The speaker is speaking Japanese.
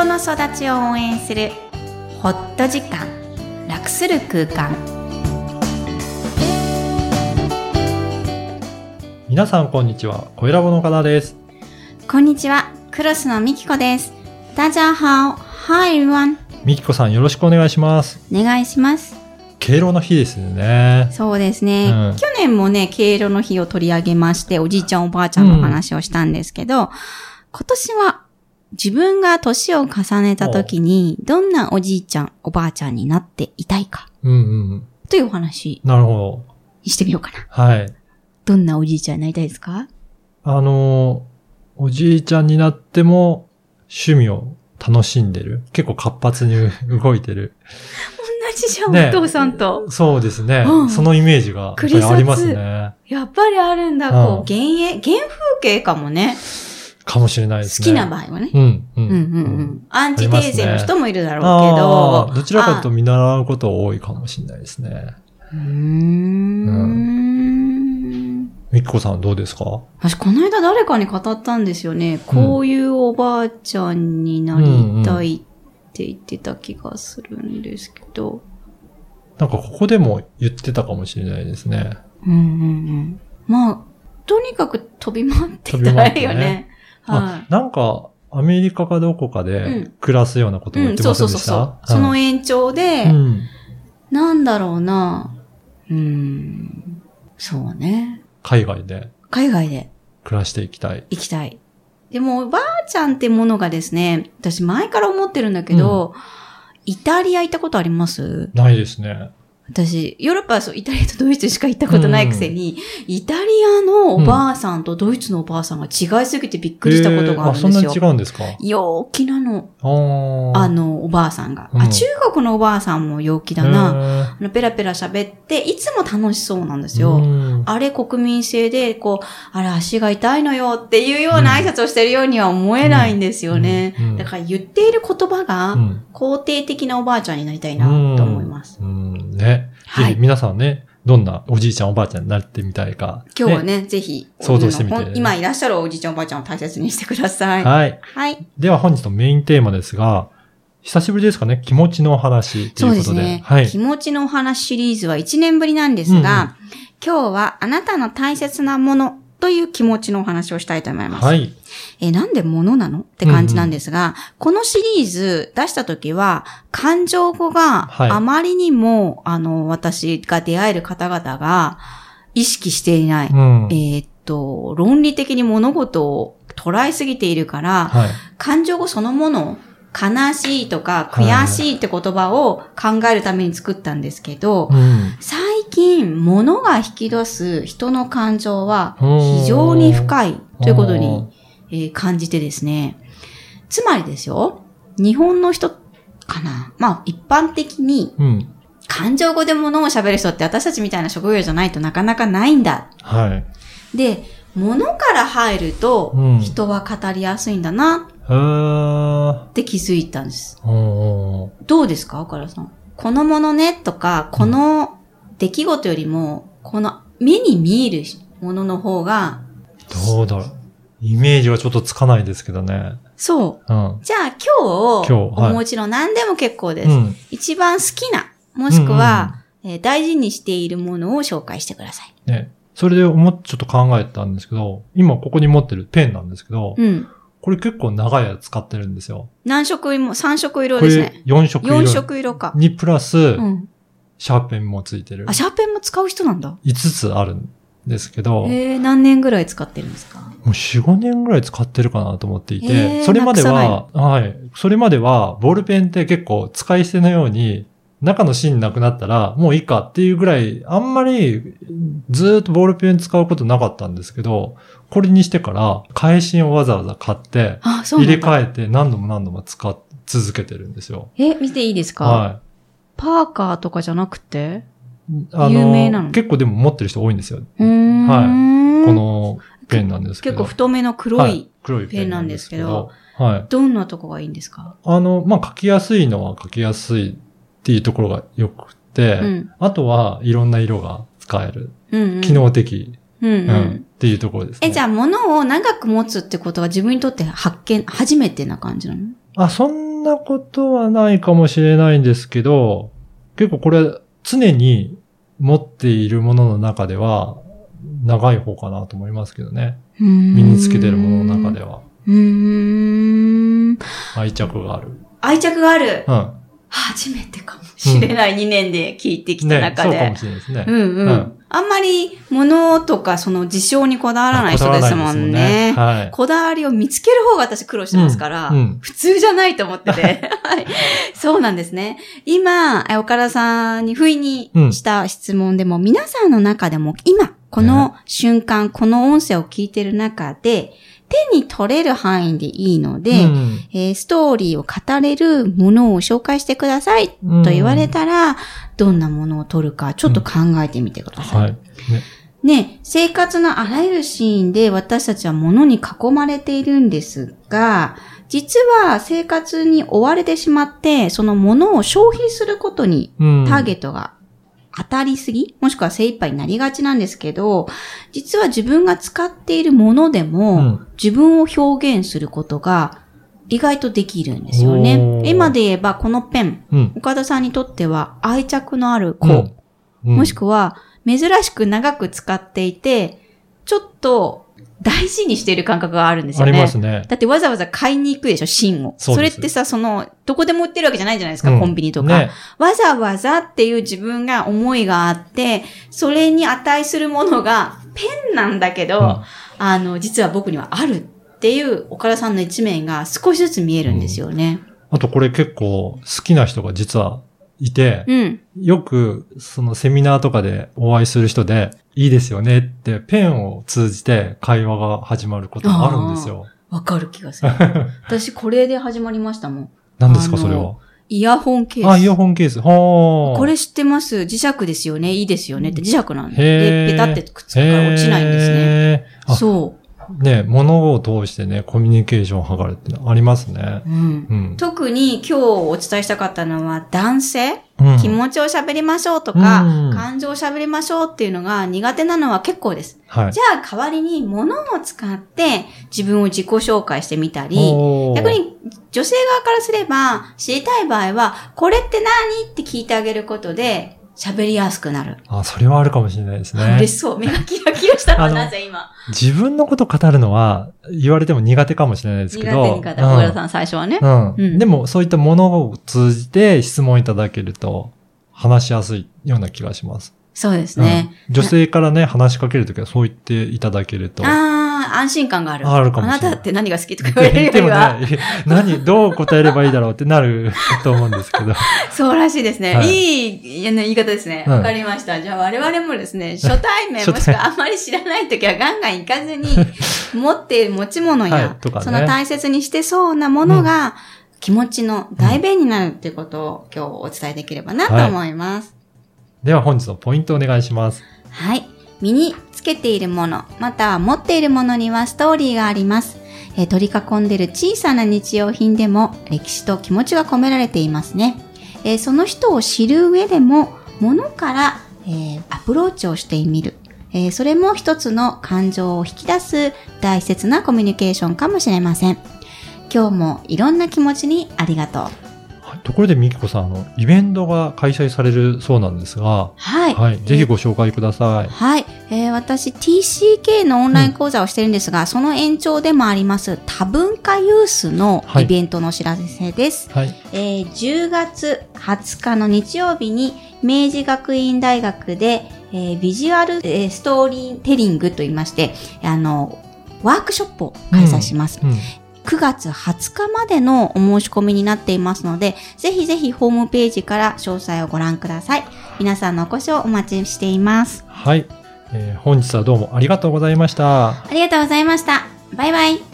人の育ちを応援するホット時間楽する空間。皆さんこんにちは。小ラボの岡田です。こんにちは。クロスのみきこです。大家好 Hi everyone みきこさんよろしくお願いします。お願いします。敬老の日ですね。そうですね、うん。去年もね敬老の日を取り上げましておじいちゃんおばあちゃんの話をしたんですけど、今年は自分が年を重ねた時にどんなおじいちゃんおばあちゃんになっていたいか？うんうん。というお話なるほしてみようかなど。はい。どんなおじいちゃんになりたいですか？あのーおじいちゃんになっても趣味を楽しんでる。結構活発に動いてる。同じじゃん、ねお父さんと。そうですね。うんそのイメージがやっぱりありますね。やっぱりあるんだ、うんこう、幻影、原風景かもね。かもしれないですね。好きな場合はね。うん、うん。うんうんうん。アンチテーゼの人もいるだろうけあどあ。どちらかと見習うこと多いかもしれないですね。うーん。みきこさんはどうですか？私、この間誰かに語ったんですよね。こういうおばあちゃんになりたいって言ってた気がするんですけど。なんかここでも言ってたかもしれないですね。うんうんうん。まあ、とにかく飛び回ってたらいいよね。はあ、なんか、アメリカかどこかうでん暮らすようなことい。を言っうん、そうそうてませんでした？そうそう。その延長で、うん。なんだろうな。うーん。そうね。海外で海外で暮らしていきたい。行きたい。でも、おばあちゃんってものがですね、私前から思ってるんだけど、イタリア行ったことあります？ないですね。私、ヨーロッパはそう、イタリアとドイツしか行ったことないくせに、イタリアのおばあさんとドイツのおばあさんが違いすぎてびっくりしたことがあるんですよ。えーあ、そんなに違うんですか？陽気なの。あの、おばあさんが。うんあ、中国のおばあさんも陽気だな。あの、ペラペラ喋って、いつも楽しそうなんですよ。うんあれ国民性で、こう、あれ足が痛いのよっていうような挨拶をしてるようには思えないんですよね。うんうんだから言っている言葉うがん肯定的なおばあちゃんになりたいなと思います。うん。ね。はいぜひ皆さんね、どんなおじいちゃんおばあちゃんになってみたいか。今日はね、ぜひ、想像してみて今いらっしゃるおじいちゃんおばあちゃんを大切にしてください。はい。はい。では本日のメインテーマですが、久しぶりですかね、気持ちのお話とそういうことで。ですね。はい。気持ちのお話シリーズは1年ぶりなんですが、今日はあなたの大切なものという気持ちのお話をしたいと思います。はい。え、なんで物なのって感じなんですが、このシリーズ出した時は、感情語がはいあまりにも、あの、私が出会える方々が意識していない。うん。えーっと、論理的に物事を捉えすぎているから、はい。感情語そのもの、悲しいとかはい悔しいって言葉を考えるために作ったんですけど、うん。最近、物が引き出す人の感情は非常に深いということに、えー感じてですね。つまりですよ、日本の人かな。まあ、一般的にうん。感情語で物を喋る人って私たちみたいな職業じゃないとなかなかないんだ。はい。で、物から入るとうん人は語りやすいんだな。って気づいたんです。どうですか岡田さん？このものねとか、この出来事よりも、この目に見えるものの方が、どうだろう。イメージはちょっとつかないですけどね。そう。うん。じゃあ今日、今日はいお持ちの何でも結構です。うん。一番好きな、もしくは、えー大事にしているものを紹介してください。ね。それで思っ、ちょっと考えたんですけど、今ここに持ってるペンなんですけど、うん。これ結構長いやつ使ってるんですよ。何色も、3色色これですね。4色色。4色色か。にプラス、うん。シャーペンもついてるあ、。シャーペンも使う人なんだ。5つあるんですけど、もえー、何年ぐらい使ってるんですか？う4、5年ぐらい使ってるかなと思っていて、へーそれまでなは、はい。それまでは、ボールペンって結構使い捨てのように、中の芯なくなったら、もういいかっていうぐらい、あんまり、ずーっとボールペン使うことなかったんですけど、これにしてから、返芯をわざわざ買って、入れ。替えて何度も何度も使っ続けてるんですよ。え、見ていいですか？はパーカーとかじゃなくて？有名なの？結構でも持ってる人多いんですよ。はいこのペンなんですけど。結構太めの黒はい黒いペンなんですけど。はい。どんなとこがいいんですか？あの、まあ、書きやすいのは書きやすいっていうところが良くて、うん。あとはいろんな色が使える。うん、うん。機能的、うん、ううんん。っていうところですね。え、じゃあ物を長く持つってことは自分にとって発見、初めてな感じなの？あ、そんんなことはないかもしれないんですけど、結構これ常に持っているものの中では長い方かなと思いますけどね。身につけてるものの中では。愛着がある。愛着がある。うん。初めてかもしれない2年で聞いてきたね、中で。そうかもしれないですね。うんうん。うんあんまり物とかその事象にこだわらない人ですもんね。こだわらないこだわりを見つける方が私苦労してますから、うんうん普通じゃないと思ってて。はい。そうなんですね。今、え岡田さんに不意にした質問でも、皆さんの中でも今、この瞬間、この音声を聞いてる中で、手に取れる範囲でいいので、うんえーストーリーを語れるものを紹介してくださいうんと言われたら、どんなものを取るかちょっと考えてみてください。はい。ねね、生活のあらゆるシーンで私たちは物に囲まれているんですが、実は生活に追われてしまって、その物を消費することにうんターゲットが当たりすぎ、もしくは精一杯になりがちなんですけど、実は自分が使っているものでも、うん。自分を表現することが意外とできるんですよね。今で言えばこのペン、うん。岡田さんにとっては愛着のある子、うん。うん。もしくは珍しく長く使っていて、ちょっと大事にしている感覚があるんですあよね。りますね。だってわざわざ買いに行くでしょ、芯を。それってさ、その、どこでも売ってるわけじゃないじゃないですか、うんコンビニとか。ね。わざわざっていう自分が思いがあって、それに値するものがペンなんだけど、うんあの、実は僕にはあるっていう岡田さんの一面が少しずつ見えるんですよね。あとこれ結構好きな人が実はいて、うん。よくそのセミナーとかでお会いする人で、いいですよねってペンを通じて会話が始まることがあるんですよ。わかる気がする。私、これで始まりましたもん。何ですかそれは？イヤホンケース。あ、イヤホンケース。はあ。これ知ってます？磁石ですよねいいですよねって磁石なんへで、ーペタってくっつくから落ちないんですね。そね、物を通してね、コミュニケーションを図るってのありますねう。う。ん。うん。特に今日お伝えしたかったのは男性、うん気持ちを喋りましょうとか、うん感情を喋りましょうっていうのが苦手なのは結構です。はいじ。ゃあ代わりに物を使って自分を自己紹介してみたり、逆に女性側からすれば知りたい場合は、これって何？って聞いてあげることで喋りやすくなる。あ、それはあるかもしれないですね嬉。しそう。目がキラキラしたのなぜ今？自分のこと語るのは言われても苦手かもしれないです苦けど。手苦手。小倉さん最初はね。うん。うんでも、そういったものを通じて質問いただけると、話しやすいような気がします。そうですね。うん女性からね、話しかけるときはそう言っていただけると。ああ、安心感がある。あるかもあなたって何が好きとか言われるよりでもは。ね、何、どう答えればいいだろうってなると思うんですけど。そうらしいですね。はいいい、言い方ですね。はいわかりました。じゃあ我々もですね、初対面もしくはあんまり知らないときはガンガン行かずに、持っている持ち物や、はいねその大切にしてそうなものが、気持ちの代弁になるっていうことを今日お伝えできればなと思います。では本日のポイントお願いします。はい。身につけているもの、または持っているものにはストーリーがあります。えー取り囲んでいる小さな日用品でも歴史と気持ちが込められていますね。えーその人を知る上でも、物から、えーアプローチをしてみる。えーそれも一つの感情を引き出す大切なコミュニケーションかもしれません。今日もいろんな気持ちにありがとう。はいところでみきこさん、あの、イベントが開催されるそうなんですが、はい。はい。ぜひご紹介ください。はい、えー私 TCK のオンライン講座をしてるんですが、その延長でもあります多文化ユースのはいイベントのお知らせです。はい。えー10月20日の日曜日に明治学院大学で、えービジュアル、えーストーリーテリングと言いまして、あの、ワークショップを開催します。うん。9月20日までのお申し込みになっていますので、ぜひぜひホームページから詳細をご覧ください。皆さんのお越しをお待ちしています。はい。えー本日はどうもありがとうございました。ありがとうございました。バイバイ。